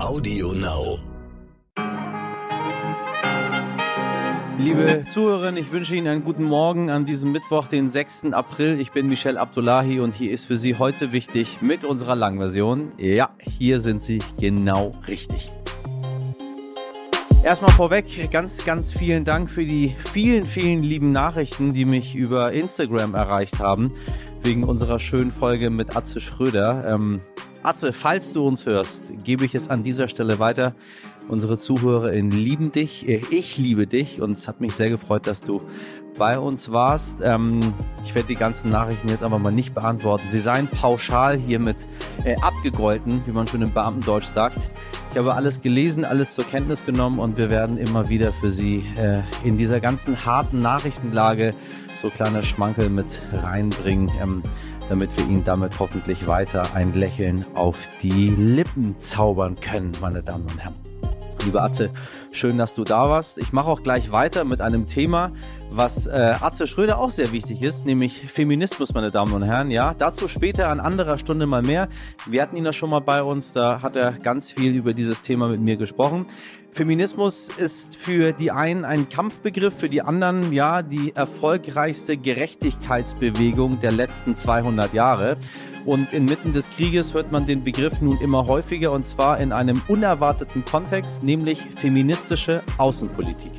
Audio Now. Liebe Zuhörerinnen, ich wünsche Ihnen einen guten Morgen an diesem Mittwoch, den 6. April. Ich bin Michel Abdullahi und hier ist für Sie heute wichtig mit unserer Langversion. Ja, hier sind Sie genau richtig. Erstmal vorweg, ganz, ganz vielen Dank für die vielen, vielen lieben Nachrichten, die mich über Instagram erreicht haben, wegen unserer schönen Folge mit Atze Schröder. Ähm, Atze, falls du uns hörst, gebe ich es an dieser Stelle weiter. Unsere ZuhörerInnen lieben dich, äh, ich liebe dich und es hat mich sehr gefreut, dass du bei uns warst. Ähm, ich werde die ganzen Nachrichten jetzt aber mal nicht beantworten. Sie seien pauschal hiermit äh, abgegolten, wie man schon im Beamtendeutsch sagt. Ich habe alles gelesen, alles zur Kenntnis genommen und wir werden immer wieder für Sie äh, in dieser ganzen harten Nachrichtenlage so kleine Schmankel mit reinbringen, ähm, damit wir Ihnen damit hoffentlich weiter ein Lächeln auf die Lippen zaubern können, meine Damen und Herren. Liebe Atze, schön, dass du da warst. Ich mache auch gleich weiter mit einem Thema, was äh, Atze Schröder auch sehr wichtig ist, nämlich Feminismus, meine Damen und Herren. Ja, dazu später an anderer Stunde mal mehr. Wir hatten ihn ja schon mal bei uns, da hat er ganz viel über dieses Thema mit mir gesprochen. Feminismus ist für die einen ein Kampfbegriff, für die anderen ja die erfolgreichste Gerechtigkeitsbewegung der letzten 200 Jahre. Und inmitten des Krieges hört man den Begriff nun immer häufiger und zwar in einem unerwarteten Kontext, nämlich feministische Außenpolitik.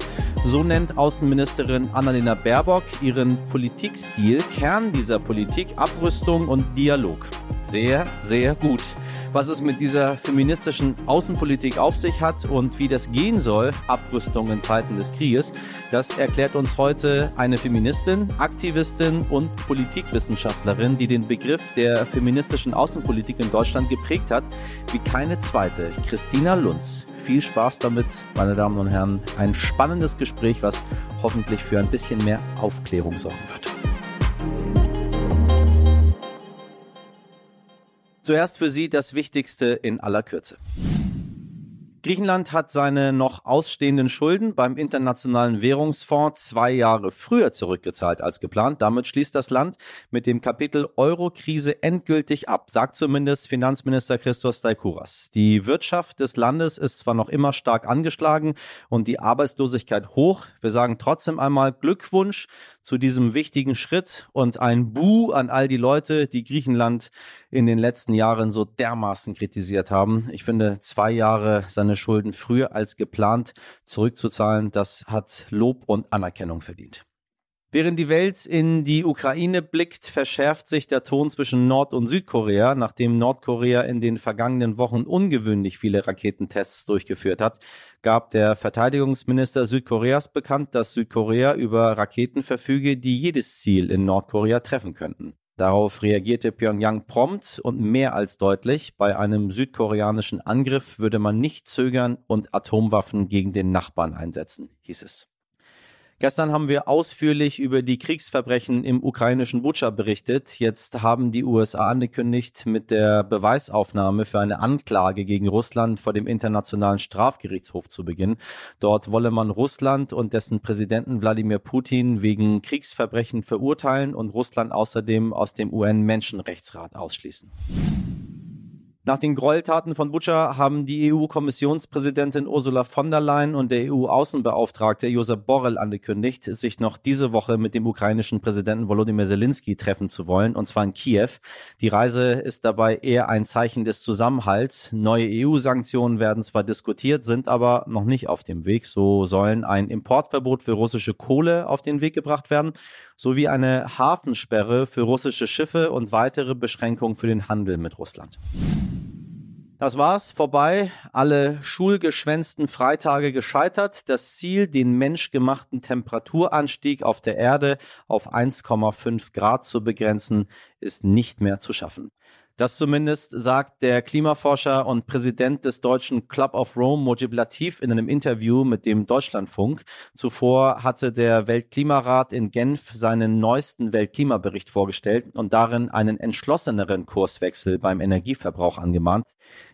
So nennt Außenministerin Annalena Baerbock ihren Politikstil. Kern dieser Politik Abrüstung und Dialog. Sehr, sehr gut was es mit dieser feministischen Außenpolitik auf sich hat und wie das gehen soll, Abrüstung in Zeiten des Krieges, das erklärt uns heute eine Feministin, Aktivistin und Politikwissenschaftlerin, die den Begriff der feministischen Außenpolitik in Deutschland geprägt hat, wie keine zweite, Christina Lunz. Viel Spaß damit, meine Damen und Herren. Ein spannendes Gespräch, was hoffentlich für ein bisschen mehr Aufklärung sorgen wird. Zuerst für Sie das Wichtigste in aller Kürze. Griechenland hat seine noch ausstehenden Schulden beim Internationalen Währungsfonds zwei Jahre früher zurückgezahlt als geplant. Damit schließt das Land mit dem Kapitel Euro-Krise endgültig ab, sagt zumindest Finanzminister Christos Staikouras. Die Wirtschaft des Landes ist zwar noch immer stark angeschlagen und die Arbeitslosigkeit hoch. Wir sagen trotzdem einmal Glückwunsch zu diesem wichtigen Schritt und ein Bu an all die Leute, die Griechenland in den letzten Jahren so dermaßen kritisiert haben. Ich finde, zwei Jahre seine seine Schulden früher als geplant zurückzuzahlen, das hat Lob und Anerkennung verdient. Während die Welt in die Ukraine blickt, verschärft sich der Ton zwischen Nord- und Südkorea, nachdem Nordkorea in den vergangenen Wochen ungewöhnlich viele Raketentests durchgeführt hat, gab der Verteidigungsminister Südkoreas bekannt, dass Südkorea über Raketen verfüge, die jedes Ziel in Nordkorea treffen könnten. Darauf reagierte Pyongyang prompt und mehr als deutlich. Bei einem südkoreanischen Angriff würde man nicht zögern und Atomwaffen gegen den Nachbarn einsetzen, hieß es. Gestern haben wir ausführlich über die Kriegsverbrechen im ukrainischen Butscha berichtet. Jetzt haben die USA angekündigt, mit der Beweisaufnahme für eine Anklage gegen Russland vor dem Internationalen Strafgerichtshof zu beginnen. Dort wolle man Russland und dessen Präsidenten Wladimir Putin wegen Kriegsverbrechen verurteilen und Russland außerdem aus dem UN-Menschenrechtsrat ausschließen. Nach den Gräueltaten von Butscha haben die EU-Kommissionspräsidentin Ursula von der Leyen und der EU-Außenbeauftragte Josep Borrell angekündigt, sich noch diese Woche mit dem ukrainischen Präsidenten Volodymyr Zelensky treffen zu wollen, und zwar in Kiew. Die Reise ist dabei eher ein Zeichen des Zusammenhalts. Neue EU-Sanktionen werden zwar diskutiert, sind aber noch nicht auf dem Weg. So sollen ein Importverbot für russische Kohle auf den Weg gebracht werden, sowie eine Hafensperre für russische Schiffe und weitere Beschränkungen für den Handel mit Russland. Das war's, vorbei. Alle schulgeschwänzten Freitage gescheitert. Das Ziel, den menschgemachten Temperaturanstieg auf der Erde auf 1,5 Grad zu begrenzen, ist nicht mehr zu schaffen. Das zumindest sagt der Klimaforscher und Präsident des deutschen Club of Rome, Mojib Latif, in einem Interview mit dem Deutschlandfunk. Zuvor hatte der Weltklimarat in Genf seinen neuesten Weltklimabericht vorgestellt und darin einen entschlosseneren Kurswechsel beim Energieverbrauch angemahnt.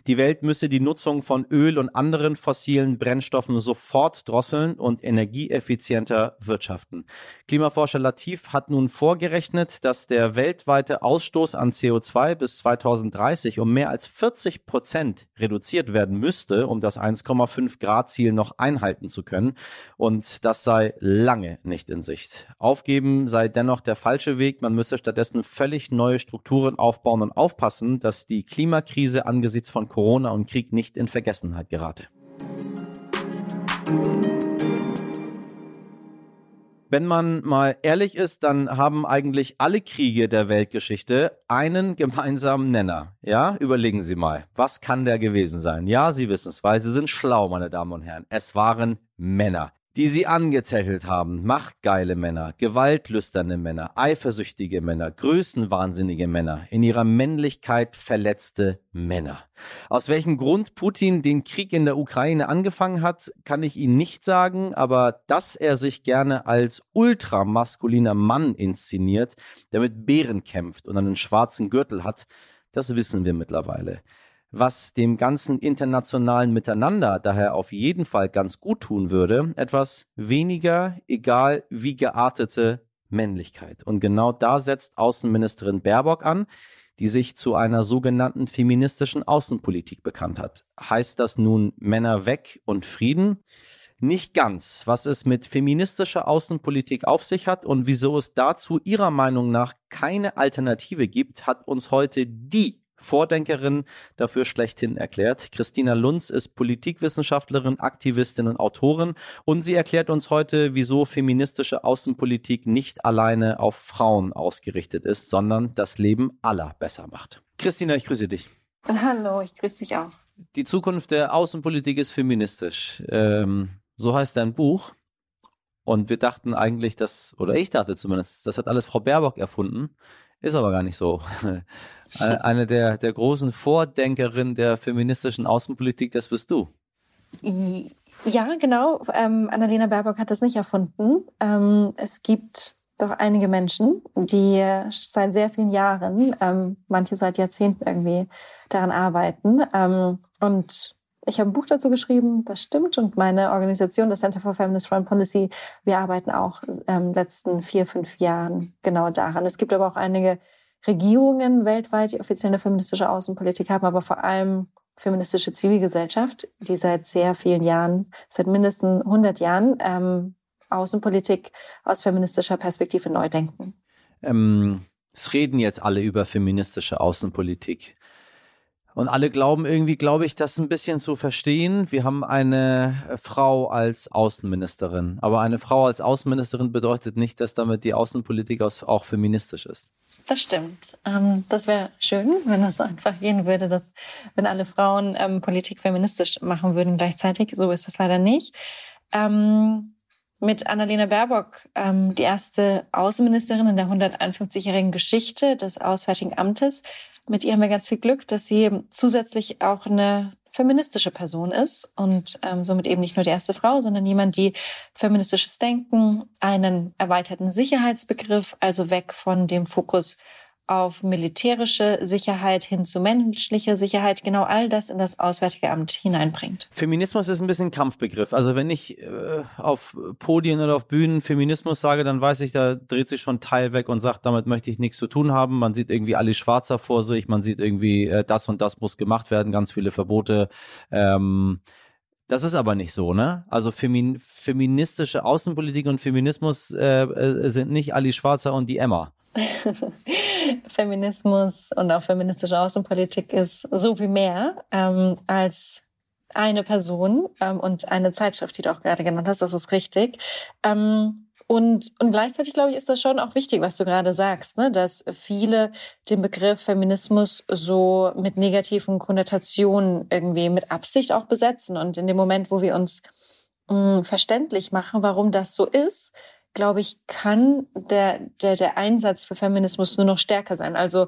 Die Welt müsse die Nutzung von Öl und anderen fossilen Brennstoffen sofort drosseln und energieeffizienter wirtschaften. Klimaforscher Latif hat nun vorgerechnet, dass der weltweite Ausstoß an CO2 bis 2030 um mehr als 40 Prozent reduziert werden müsste, um das 1,5 Grad Ziel noch einhalten zu können. Und das sei lange nicht in Sicht. Aufgeben sei dennoch der falsche Weg. Man müsse stattdessen völlig neue Strukturen aufbauen und aufpassen, dass die Klimakrise angesichts von Corona und Krieg nicht in Vergessenheit gerate. Wenn man mal ehrlich ist, dann haben eigentlich alle Kriege der Weltgeschichte einen gemeinsamen Nenner. Ja, überlegen Sie mal, was kann der gewesen sein? Ja, Sie wissen es, weil Sie sind schlau, meine Damen und Herren. Es waren Männer die sie angezettelt haben. Machtgeile Männer, gewaltlüsterne Männer, eifersüchtige Männer, größenwahnsinnige Männer, in ihrer Männlichkeit verletzte Männer. Aus welchem Grund Putin den Krieg in der Ukraine angefangen hat, kann ich Ihnen nicht sagen, aber dass er sich gerne als ultramaskuliner Mann inszeniert, der mit Bären kämpft und einen schwarzen Gürtel hat, das wissen wir mittlerweile was dem ganzen internationalen Miteinander daher auf jeden Fall ganz gut tun würde, etwas weniger, egal wie geartete Männlichkeit. Und genau da setzt Außenministerin Baerbock an, die sich zu einer sogenannten feministischen Außenpolitik bekannt hat. Heißt das nun Männer weg und Frieden? Nicht ganz. Was es mit feministischer Außenpolitik auf sich hat und wieso es dazu ihrer Meinung nach keine Alternative gibt, hat uns heute die Vordenkerin dafür schlechthin erklärt. Christina Lunz ist Politikwissenschaftlerin, Aktivistin und Autorin und sie erklärt uns heute, wieso feministische Außenpolitik nicht alleine auf Frauen ausgerichtet ist, sondern das Leben aller besser macht. Christina, ich grüße dich. Hallo, ich grüße dich auch. Die Zukunft der Außenpolitik ist feministisch. Ähm, so heißt dein Buch. Und wir dachten eigentlich, dass, oder ich dachte zumindest, das hat alles Frau Baerbock erfunden. Ist aber gar nicht so. Eine der, der großen Vordenkerinnen der feministischen Außenpolitik, das bist du. Ja, genau. Ähm, Annalena Baerbock hat das nicht erfunden. Ähm, es gibt doch einige Menschen, die seit sehr vielen Jahren, ähm, manche seit Jahrzehnten irgendwie daran arbeiten. Ähm, und ich habe ein Buch dazu geschrieben, das stimmt. Und meine Organisation, das Center for Feminist Foreign Policy, wir arbeiten auch ähm, letzten vier, fünf Jahren genau daran. Es gibt aber auch einige Regierungen weltweit, die offiziell eine feministische Außenpolitik haben, aber vor allem feministische Zivilgesellschaft, die seit sehr vielen Jahren, seit mindestens 100 Jahren ähm, Außenpolitik aus feministischer Perspektive neu denken. Ähm, es reden jetzt alle über feministische Außenpolitik. Und alle glauben irgendwie, glaube ich, das ein bisschen zu verstehen. Wir haben eine Frau als Außenministerin. Aber eine Frau als Außenministerin bedeutet nicht, dass damit die Außenpolitik auch feministisch ist. Das stimmt. Ähm, das wäre schön, wenn das einfach gehen würde, dass wenn alle Frauen ähm, Politik feministisch machen würden gleichzeitig. So ist das leider nicht. Ähm, mit Annalena Baerbock, ähm, die erste Außenministerin in der 151-jährigen Geschichte des Auswärtigen Amtes. Mit ihr haben wir ganz viel Glück, dass sie zusätzlich auch eine feministische Person ist und ähm, somit eben nicht nur die erste Frau, sondern jemand, die feministisches Denken, einen erweiterten Sicherheitsbegriff, also weg von dem Fokus auf militärische Sicherheit hin zu menschlicher Sicherheit, genau all das in das Auswärtige Amt hineinbringt. Feminismus ist ein bisschen ein Kampfbegriff. Also wenn ich äh, auf Podien oder auf Bühnen Feminismus sage, dann weiß ich, da dreht sich schon ein Teil weg und sagt, damit möchte ich nichts zu tun haben. Man sieht irgendwie alles schwarzer vor sich, man sieht irgendwie, äh, das und das muss gemacht werden, ganz viele Verbote. Ähm, das ist aber nicht so, ne? Also femin feministische Außenpolitik und Feminismus äh, äh, sind nicht Ali Schwarzer und die Emma. Feminismus und auch feministische Außenpolitik ist so viel mehr ähm, als eine Person ähm, und eine Zeitschrift, die du auch gerade genannt hast, das ist richtig. Ähm, und, und gleichzeitig, glaube ich, ist das schon auch wichtig, was du gerade sagst, ne? dass viele den Begriff Feminismus so mit negativen Konnotationen irgendwie mit Absicht auch besetzen. Und in dem Moment, wo wir uns mh, verständlich machen, warum das so ist, glaube ich, kann der, der, der Einsatz für Feminismus nur noch stärker sein. Also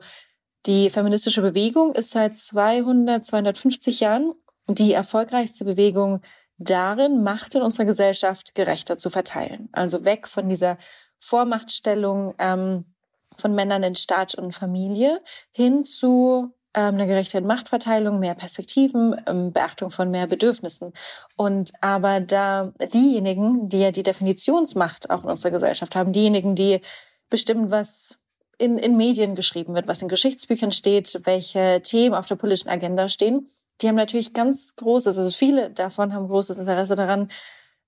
die feministische Bewegung ist seit 200, 250 Jahren die erfolgreichste Bewegung darin, Macht in unserer Gesellschaft gerechter zu verteilen. Also weg von dieser Vormachtstellung ähm, von Männern in Staat und Familie hin zu eine gerechte Machtverteilung, mehr Perspektiven, ähm, Beachtung von mehr Bedürfnissen. Und aber da diejenigen, die ja die Definitionsmacht auch in unserer Gesellschaft haben, diejenigen, die bestimmen, was in, in Medien geschrieben wird, was in Geschichtsbüchern steht, welche Themen auf der politischen Agenda stehen, die haben natürlich ganz großes, also viele davon haben großes Interesse daran,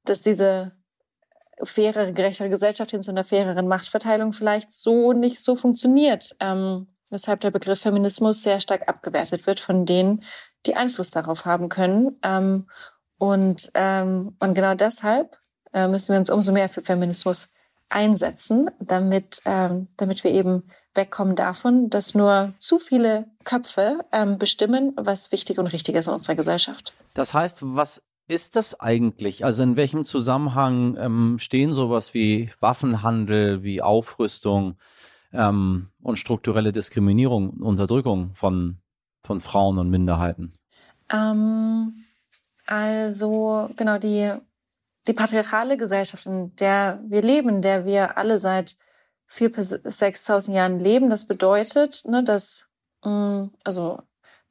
dass diese fairere, gerechtere Gesellschaft hin zu einer faireren Machtverteilung vielleicht so nicht so funktioniert. Ähm, weshalb der Begriff Feminismus sehr stark abgewertet wird von denen, die Einfluss darauf haben können. Ähm, und, ähm, und genau deshalb äh, müssen wir uns umso mehr für Feminismus einsetzen, damit, ähm, damit wir eben wegkommen davon, dass nur zu viele Köpfe ähm, bestimmen, was wichtig und richtig ist in unserer Gesellschaft. Das heißt, was ist das eigentlich? Also in welchem Zusammenhang ähm, stehen sowas wie Waffenhandel, wie Aufrüstung ähm, und strukturelle Diskriminierung, Unterdrückung von, von Frauen und Minderheiten? Ähm, also genau die die patriarchale Gesellschaft, in der wir leben, in der wir alle seit vier bis 6.000 Jahren leben, das bedeutet, ne, dass mh, mm, also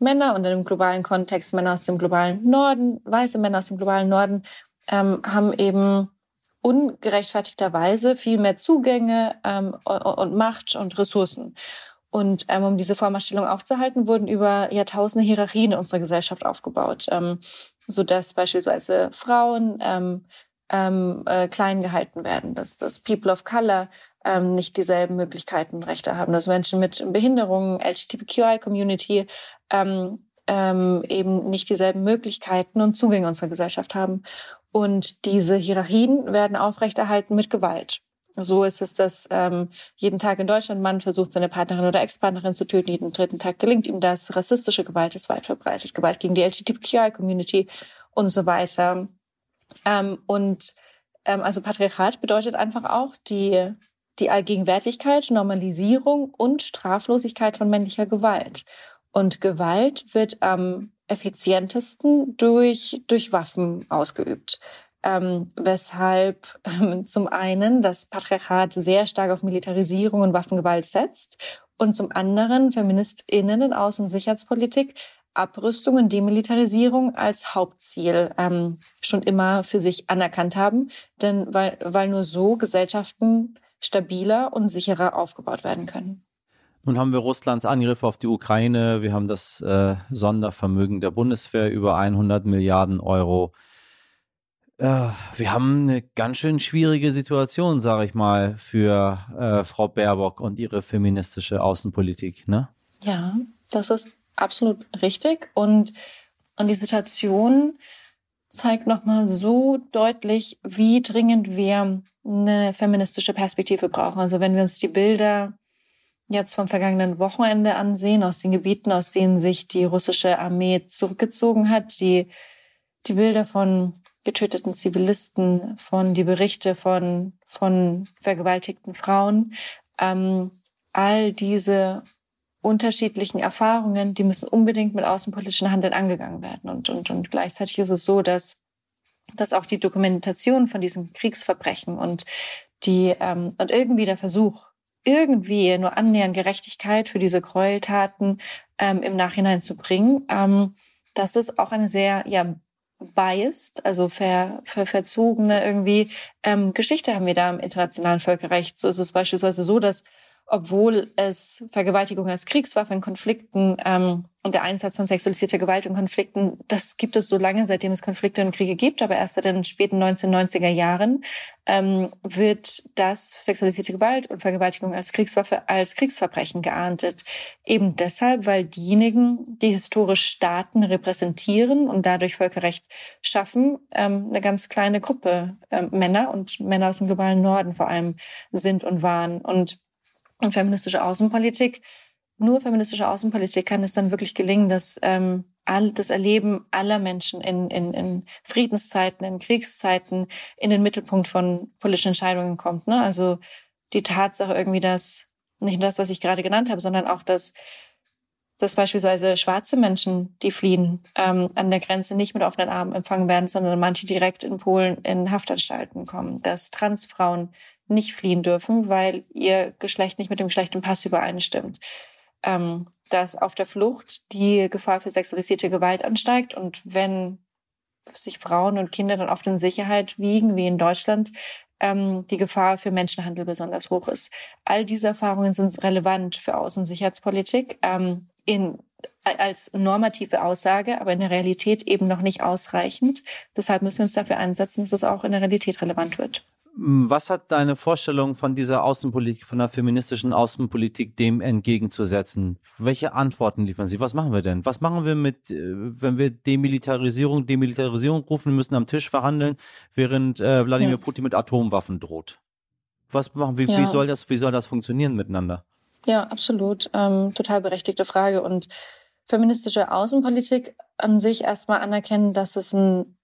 Männer und im globalen Kontext Männer aus dem globalen Norden, weiße Männer aus dem globalen Norden, ähm, haben eben ungerechtfertigterweise viel mehr Zugänge ähm, und Macht und Ressourcen. Und ähm, um diese Vormachtstellung aufzuhalten, wurden über Jahrtausende Hierarchien in unserer Gesellschaft aufgebaut, ähm, so dass beispielsweise Frauen ähm, ähm, äh, klein gehalten werden, dass, dass People of Color ähm, nicht dieselben Möglichkeiten und Rechte haben, dass Menschen mit Behinderungen, LGBTQI-Community ähm, ähm, eben nicht dieselben Möglichkeiten und Zugänge unserer Gesellschaft haben. Und diese Hierarchien werden aufrechterhalten mit Gewalt. So ist es, dass ähm, jeden Tag in Deutschland Mann versucht, seine Partnerin oder Ex-Partnerin zu töten. Jeden dritten Tag gelingt ihm das. Rassistische Gewalt ist weit verbreitet. Gewalt gegen die LGBTQI-Community und so weiter. Ähm, und ähm, also Patriarchat bedeutet einfach auch die, die Allgegenwärtigkeit, Normalisierung und Straflosigkeit von männlicher Gewalt. Und Gewalt wird am effizientesten durch, durch Waffen ausgeübt. Ähm, weshalb ähm, zum einen das Patriarchat sehr stark auf Militarisierung und Waffengewalt setzt und zum anderen FeministInnen in Außen- und Sicherheitspolitik Abrüstung und Demilitarisierung als Hauptziel ähm, schon immer für sich anerkannt haben, denn weil, weil nur so Gesellschaften stabiler und sicherer aufgebaut werden können. Nun haben wir Russlands Angriff auf die Ukraine, wir haben das äh, Sondervermögen der Bundeswehr über 100 Milliarden Euro. Äh, wir haben eine ganz schön schwierige Situation, sage ich mal, für äh, Frau Baerbock und ihre feministische Außenpolitik, ne? Ja, das ist absolut richtig. Und, und die Situation zeigt nochmal so deutlich, wie dringend wir eine feministische Perspektive brauchen. Also wenn wir uns die Bilder jetzt vom vergangenen Wochenende ansehen, aus den Gebieten, aus denen sich die russische Armee zurückgezogen hat, die, die Bilder von getöteten Zivilisten, von die Berichte von, von vergewaltigten Frauen, ähm, all diese unterschiedlichen Erfahrungen, die müssen unbedingt mit außenpolitischen Handeln angegangen werden. Und, und, und gleichzeitig ist es so, dass, dass auch die Dokumentation von diesen Kriegsverbrechen und die ähm, und irgendwie der Versuch, irgendwie nur annähernd Gerechtigkeit für diese Gräueltaten ähm, im Nachhinein zu bringen, ähm, das ist auch eine sehr ja biased, also ver, ver, verzogene irgendwie ähm, Geschichte haben wir da im internationalen Völkerrecht. So ist es beispielsweise so, dass obwohl es Vergewaltigung als Kriegswaffe in Konflikten ähm, und der Einsatz von sexualisierter Gewalt in Konflikten, das gibt es so lange, seitdem es Konflikte und Kriege gibt, aber erst seit den späten 1990er Jahren ähm, wird das sexualisierte Gewalt und Vergewaltigung als Kriegswaffe als Kriegsverbrechen geahndet. Eben deshalb, weil diejenigen, die historisch Staaten repräsentieren und dadurch Völkerrecht schaffen, ähm, eine ganz kleine Gruppe äh, Männer und Männer aus dem globalen Norden vor allem sind und waren. Und und feministische Außenpolitik. Nur feministische Außenpolitik kann es dann wirklich gelingen, dass ähm, all, das Erleben aller Menschen in, in, in Friedenszeiten, in Kriegszeiten in den Mittelpunkt von politischen Entscheidungen kommt. Ne? Also die Tatsache irgendwie, dass nicht nur das, was ich gerade genannt habe, sondern auch, dass dass beispielsweise schwarze Menschen, die fliehen, ähm, an der Grenze nicht mit offenen Armen empfangen werden, sondern manche direkt in Polen in Haftanstalten kommen, dass Transfrauen nicht fliehen dürfen, weil ihr Geschlecht nicht mit dem Geschlecht im Pass übereinstimmt. ähm, dass auf der Flucht die Gefahr für sexualisierte Gewalt ansteigt und wenn sich Frauen und Kinder dann oft in Sicherheit wiegen, wie in Deutschland, ähm, die Gefahr für Menschenhandel besonders hoch ist. All diese Erfahrungen sind relevant für Außen- und Sicherheitspolitik ähm, in, als normative Aussage, aber in der Realität eben noch nicht ausreichend. Deshalb müssen wir uns dafür einsetzen, dass es auch in der Realität relevant wird. Was hat deine Vorstellung von dieser Außenpolitik, von der feministischen Außenpolitik dem entgegenzusetzen? Welche Antworten liefern sie? Was machen wir denn? Was machen wir mit, äh, wenn wir Demilitarisierung, Demilitarisierung rufen, wir müssen am Tisch verhandeln, während äh, Wladimir ja. Putin mit Atomwaffen droht? Was machen wir? Ja. Wie soll das, wie soll das funktionieren miteinander? Ja, absolut. Ähm, total berechtigte Frage. Und feministische Außenpolitik an sich erstmal anerkennen, dass es ein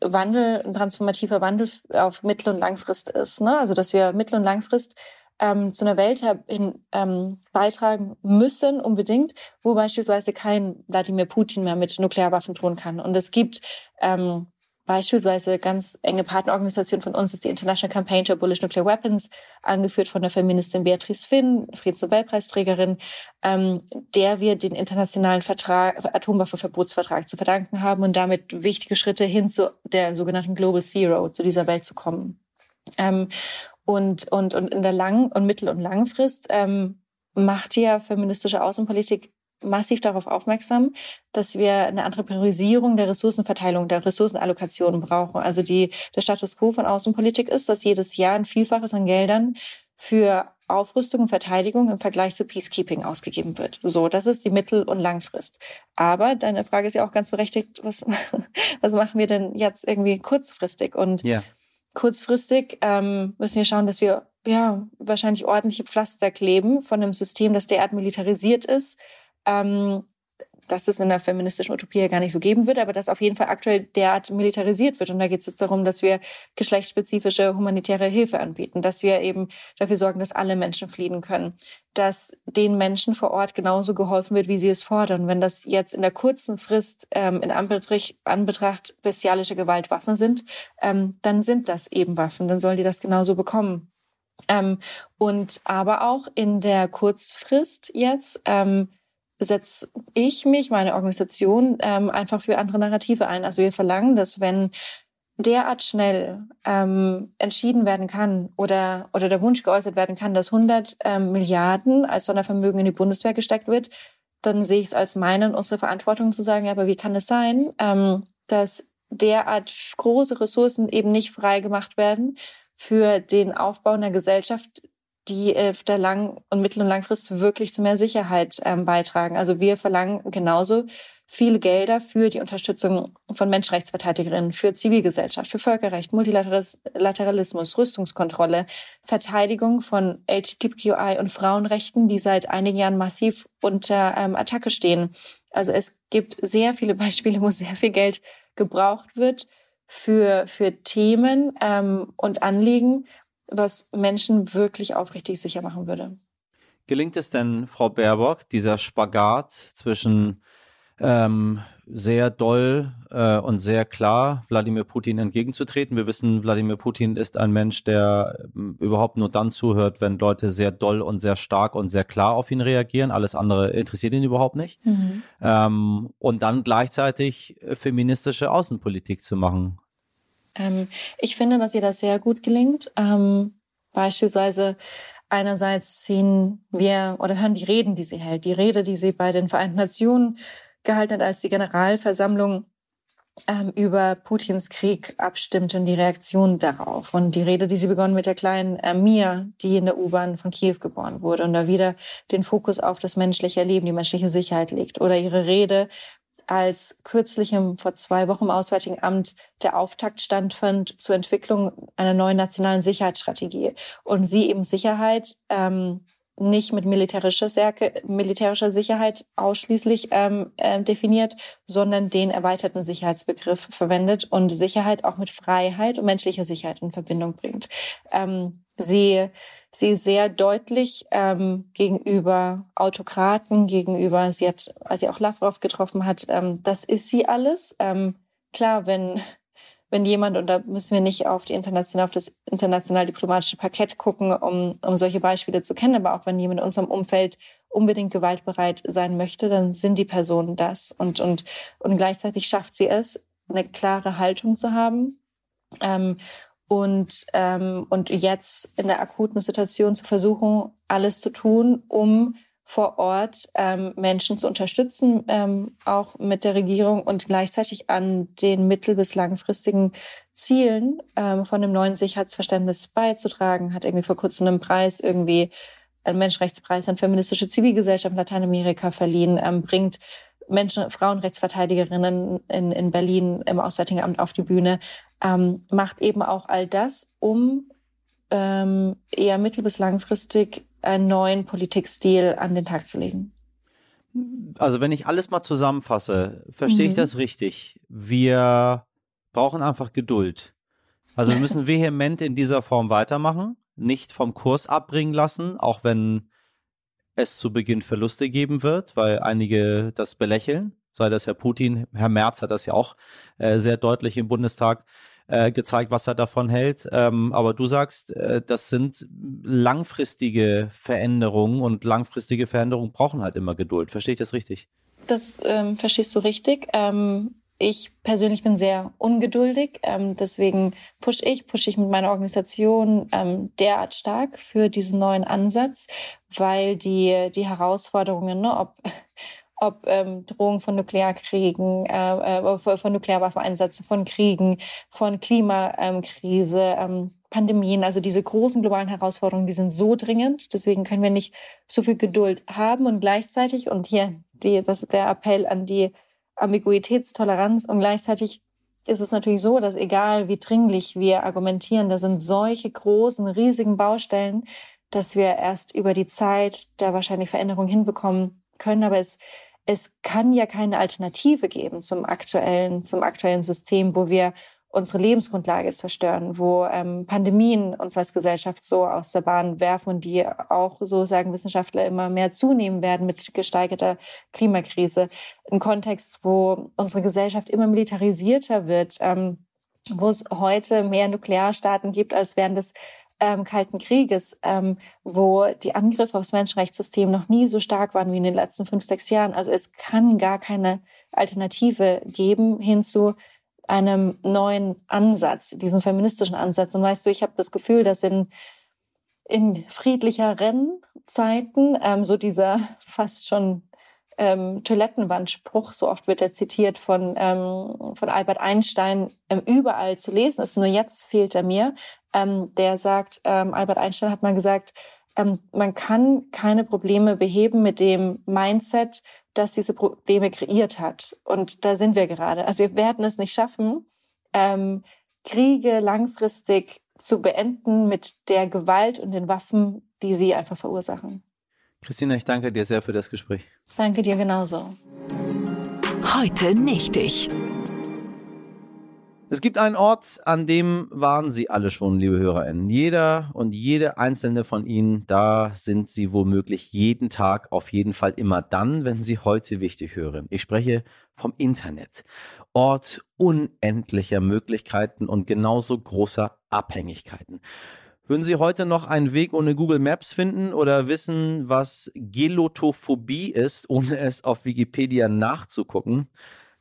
Wandel, ein transformativer Wandel auf Mittel- und Langfrist ist. Ne? Also dass wir Mittel- und Langfrist ähm, zu einer Welt hin ähm, beitragen müssen, unbedingt, wo beispielsweise kein Wladimir Putin mehr mit Nuklearwaffen drohen kann. Und es gibt ähm, Beispielsweise ganz enge Partnerorganisation von uns ist die International Campaign to Abolish Nuclear Weapons, angeführt von der Feministin Beatrice Finn, Friedensnobelpreisträgerin, ähm, der wir den internationalen Vertrag, Atomwaffenverbotsvertrag zu verdanken haben und damit wichtige Schritte hin zu der sogenannten Global Zero, zu dieser Welt zu kommen. Ähm, und, und, und in der Lang- und Mittel- und Langfrist ähm, macht ja feministische Außenpolitik massiv darauf aufmerksam, dass wir eine andere Priorisierung der Ressourcenverteilung, der Ressourcenallokation brauchen. Also die, der Status quo von Außenpolitik ist, dass jedes Jahr ein Vielfaches an Geldern für Aufrüstung und Verteidigung im Vergleich zu Peacekeeping ausgegeben wird. So, das ist die Mittel- und Langfrist. Aber deine Frage ist ja auch ganz berechtigt, was, was machen wir denn jetzt irgendwie kurzfristig? Und yeah. kurzfristig ähm, müssen wir schauen, dass wir ja wahrscheinlich ordentliche Pflaster kleben von einem System, das derart militarisiert ist, ähm, dass es in der feministischen Utopie gar nicht so geben wird, aber dass auf jeden Fall aktuell derart militarisiert wird. Und da geht es jetzt darum, dass wir geschlechtsspezifische humanitäre Hilfe anbieten, dass wir eben dafür sorgen, dass alle Menschen fliehen können, dass den Menschen vor Ort genauso geholfen wird, wie sie es fordern. Wenn das jetzt in der kurzen Frist ähm, in Anbetracht, Anbetracht bestialische Gewaltwaffen sind, ähm, dann sind das eben Waffen, dann sollen die das genauso bekommen. Ähm, und aber auch in der Kurzfrist jetzt ähm, setze ich mich, meine Organisation, ähm, einfach für andere Narrative ein. Also wir verlangen, dass wenn derart schnell ähm, entschieden werden kann oder, oder der Wunsch geäußert werden kann, dass 100 ähm, Milliarden als Sondervermögen in die Bundeswehr gesteckt wird, dann sehe ich es als meine und unsere Verantwortung zu sagen, ja, aber wie kann es sein, ähm, dass derart große Ressourcen eben nicht frei gemacht werden für den Aufbau einer Gesellschaft, die auf der Lang- und Mittel- und Langfrist wirklich zu mehr Sicherheit ähm, beitragen. Also wir verlangen genauso viele Gelder für die Unterstützung von Menschenrechtsverteidigerinnen, für Zivilgesellschaft, für Völkerrecht, Multilateralismus, Rüstungskontrolle, Verteidigung von LGBTQI und Frauenrechten, die seit einigen Jahren massiv unter ähm, Attacke stehen. Also es gibt sehr viele Beispiele, wo sehr viel Geld gebraucht wird für, für Themen ähm, und Anliegen, was Menschen wirklich aufrichtig sicher machen würde. Gelingt es denn, Frau Baerbock, dieser Spagat zwischen ähm, sehr doll äh, und sehr klar Wladimir Putin entgegenzutreten. Wir wissen, Wladimir Putin ist ein Mensch, der ähm, überhaupt nur dann zuhört, wenn Leute sehr doll und sehr stark und sehr klar auf ihn reagieren. Alles andere interessiert ihn überhaupt nicht. Mhm. Ähm, und dann gleichzeitig feministische Außenpolitik zu machen. Ähm, ich finde, dass ihr das sehr gut gelingt. Ähm, beispielsweise einerseits sehen wir oder hören die Reden, die sie hält, die Rede, die sie bei den Vereinten Nationen gehalten hat, als die Generalversammlung ähm, über Putins Krieg abstimmte und die Reaktion darauf. Und die Rede, die sie begonnen mit der kleinen äh, Mia, die in der U-Bahn von Kiew geboren wurde und da wieder den Fokus auf das menschliche Leben, die menschliche Sicherheit legt. Oder ihre Rede als kürzlich im, vor zwei Wochen im Auswärtigen Amt der Auftakt standfand zur Entwicklung einer neuen nationalen Sicherheitsstrategie. Und sie eben Sicherheit ähm, nicht mit militärischer, Stärke, militärischer Sicherheit ausschließlich ähm, äh, definiert, sondern den erweiterten Sicherheitsbegriff verwendet und Sicherheit auch mit Freiheit und menschlicher Sicherheit in Verbindung bringt. Ähm, sie, sie sehr deutlich ähm, gegenüber Autokraten, gegenüber, sie hat, als sie auch Lavrov getroffen hat, ähm, das ist sie alles. Ähm, klar, wenn wenn jemand, und da müssen wir nicht auf die international, auf das international diplomatische Parkett gucken, um, um solche Beispiele zu kennen, aber auch wenn jemand in unserem Umfeld unbedingt gewaltbereit sein möchte, dann sind die Personen das. Und, und, und gleichzeitig schafft sie es, eine klare Haltung zu haben. Ähm, und, ähm, und jetzt in der akuten Situation zu versuchen, alles zu tun, um vor Ort ähm, Menschen zu unterstützen, ähm, auch mit der Regierung und gleichzeitig an den mittel- bis langfristigen Zielen ähm, von dem neuen Sicherheitsverständnis beizutragen. Hat irgendwie vor kurzem einen Preis irgendwie einen Menschenrechtspreis an feministische Zivilgesellschaft in Lateinamerika verliehen, ähm, bringt Menschen, Frauenrechtsverteidigerinnen in, in Berlin im Auswärtigen Amt auf die Bühne, ähm, macht eben auch all das, um ähm, eher mittel- bis langfristig einen neuen Politikstil an den Tag zu legen. Also wenn ich alles mal zusammenfasse, verstehe mhm. ich das richtig. Wir brauchen einfach Geduld. Also wir müssen vehement in dieser Form weitermachen, nicht vom Kurs abbringen lassen, auch wenn es zu Beginn Verluste geben wird, weil einige das belächeln. Sei das Herr Putin, Herr Merz hat das ja auch äh, sehr deutlich im Bundestag äh, gezeigt, was er davon hält. Ähm, aber du sagst, äh, das sind langfristige Veränderungen und langfristige Veränderungen brauchen halt immer Geduld. Verstehe ich das richtig? Das ähm, verstehst du richtig. Ähm, ich persönlich bin sehr ungeduldig, ähm, deswegen push ich, push ich mit meiner Organisation ähm, derart stark für diesen neuen Ansatz, weil die die Herausforderungen, ne, ob ob ähm, Drohungen von Nuklearkriegen, äh, äh, von Nuklearwaffeneinsätzen, von Kriegen, von Klimakrise, ähm, Pandemien, also diese großen globalen Herausforderungen, die sind so dringend. Deswegen können wir nicht so viel Geduld haben und gleichzeitig, und hier die, das ist der Appell an die Ambiguitätstoleranz und gleichzeitig ist es natürlich so, dass egal wie dringlich wir argumentieren, da sind solche großen, riesigen Baustellen, dass wir erst über die Zeit der wahrscheinlich Veränderung hinbekommen können. Aber es es kann ja keine Alternative geben zum aktuellen, zum aktuellen System, wo wir unsere Lebensgrundlage zerstören, wo ähm, Pandemien uns als Gesellschaft so aus der Bahn werfen und die auch, so sagen Wissenschaftler, immer mehr zunehmen werden mit gesteigerter Klimakrise. Im Kontext, wo unsere Gesellschaft immer militarisierter wird, ähm, wo es heute mehr Nuklearstaaten gibt, als während es ähm, Kalten Krieges, ähm, wo die Angriffe aufs Menschenrechtssystem noch nie so stark waren wie in den letzten fünf, sechs Jahren. Also es kann gar keine Alternative geben hin zu einem neuen Ansatz, diesen feministischen Ansatz. Und weißt du, ich habe das Gefühl, dass in, in friedlicher Rennzeiten ähm, so dieser fast schon ähm, Toilettenwandspruch, so oft wird er zitiert von, ähm, von Albert Einstein, ähm, überall zu lesen ist. Nur jetzt fehlt er mir. Ähm, der sagt, ähm, Albert Einstein hat mal gesagt, ähm, man kann keine Probleme beheben mit dem Mindset, das diese Probleme kreiert hat. Und da sind wir gerade. Also wir werden es nicht schaffen, ähm, Kriege langfristig zu beenden mit der Gewalt und den Waffen, die sie einfach verursachen. Christina, ich danke dir sehr für das Gespräch. Danke dir genauso. Heute nicht ich. Es gibt einen Ort, an dem waren Sie alle schon, liebe HörerInnen. Jeder und jede einzelne von Ihnen, da sind Sie womöglich jeden Tag, auf jeden Fall immer dann, wenn Sie heute wichtig hören. Ich spreche vom Internet. Ort unendlicher Möglichkeiten und genauso großer Abhängigkeiten. Würden Sie heute noch einen Weg ohne Google Maps finden oder wissen, was Gelotophobie ist, ohne es auf Wikipedia nachzugucken?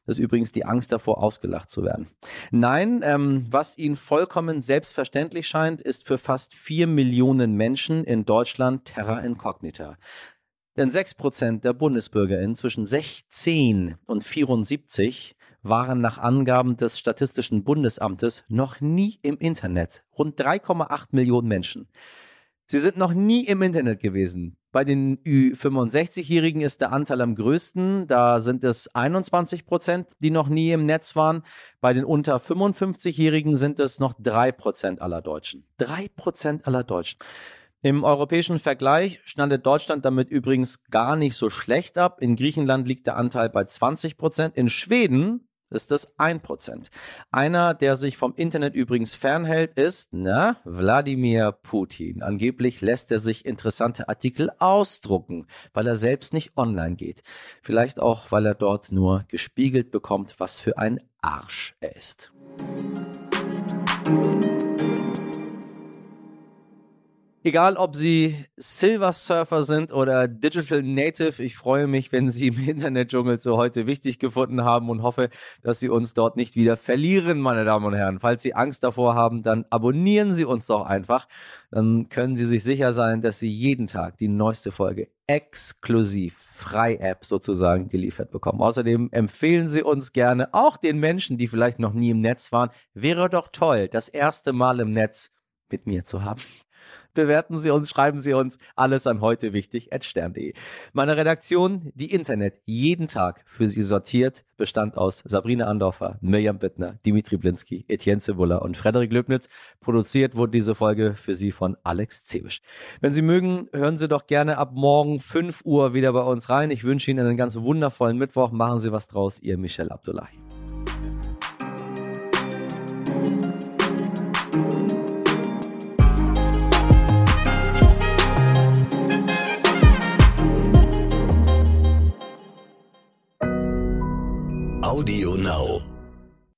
Das ist übrigens die Angst davor, ausgelacht zu werden. Nein, ähm, was Ihnen vollkommen selbstverständlich scheint, ist für fast vier Millionen Menschen in Deutschland Terra Incognita. Denn sechs Prozent der BundesbürgerInnen zwischen 16 und 74 waren nach Angaben des Statistischen Bundesamtes noch nie im Internet. Rund 3,8 Millionen Menschen. Sie sind noch nie im Internet gewesen. Bei den Ü65-Jährigen ist der Anteil am größten. Da sind es 21 Prozent, die noch nie im Netz waren. Bei den unter 55-Jährigen sind es noch drei Prozent aller Deutschen. Drei Prozent aller Deutschen. Im europäischen Vergleich schneidet Deutschland damit übrigens gar nicht so schlecht ab. In Griechenland liegt der Anteil bei 20 Prozent. In Schweden ist das 1%. Einer, der sich vom Internet übrigens fernhält, ist, na, Wladimir Putin. Angeblich lässt er sich interessante Artikel ausdrucken, weil er selbst nicht online geht. Vielleicht auch, weil er dort nur gespiegelt bekommt, was für ein Arsch er ist. Egal, ob Sie Silver Surfer sind oder Digital Native, ich freue mich, wenn Sie im Internetdschungel so heute wichtig gefunden haben und hoffe, dass Sie uns dort nicht wieder verlieren, meine Damen und Herren. Falls Sie Angst davor haben, dann abonnieren Sie uns doch einfach. Dann können Sie sich sicher sein, dass Sie jeden Tag die neueste Folge exklusiv frei App sozusagen geliefert bekommen. Außerdem empfehlen Sie uns gerne auch den Menschen, die vielleicht noch nie im Netz waren. Wäre doch toll, das erste Mal im Netz mit mir zu haben bewerten Sie uns, schreiben Sie uns. Alles an heute wichtig at stern.de. Meine Redaktion, die Internet, jeden Tag für Sie sortiert, bestand aus Sabrina Andorfer, Mirjam Bittner, Dimitri Blinski, Etienne Cebula und Frederik Löbnitz. Produziert wurde diese Folge für Sie von Alex Zebisch. Wenn Sie mögen, hören Sie doch gerne ab morgen 5 Uhr wieder bei uns rein. Ich wünsche Ihnen einen ganz wundervollen Mittwoch. Machen Sie was draus. Ihr Michel Abdullahi. now.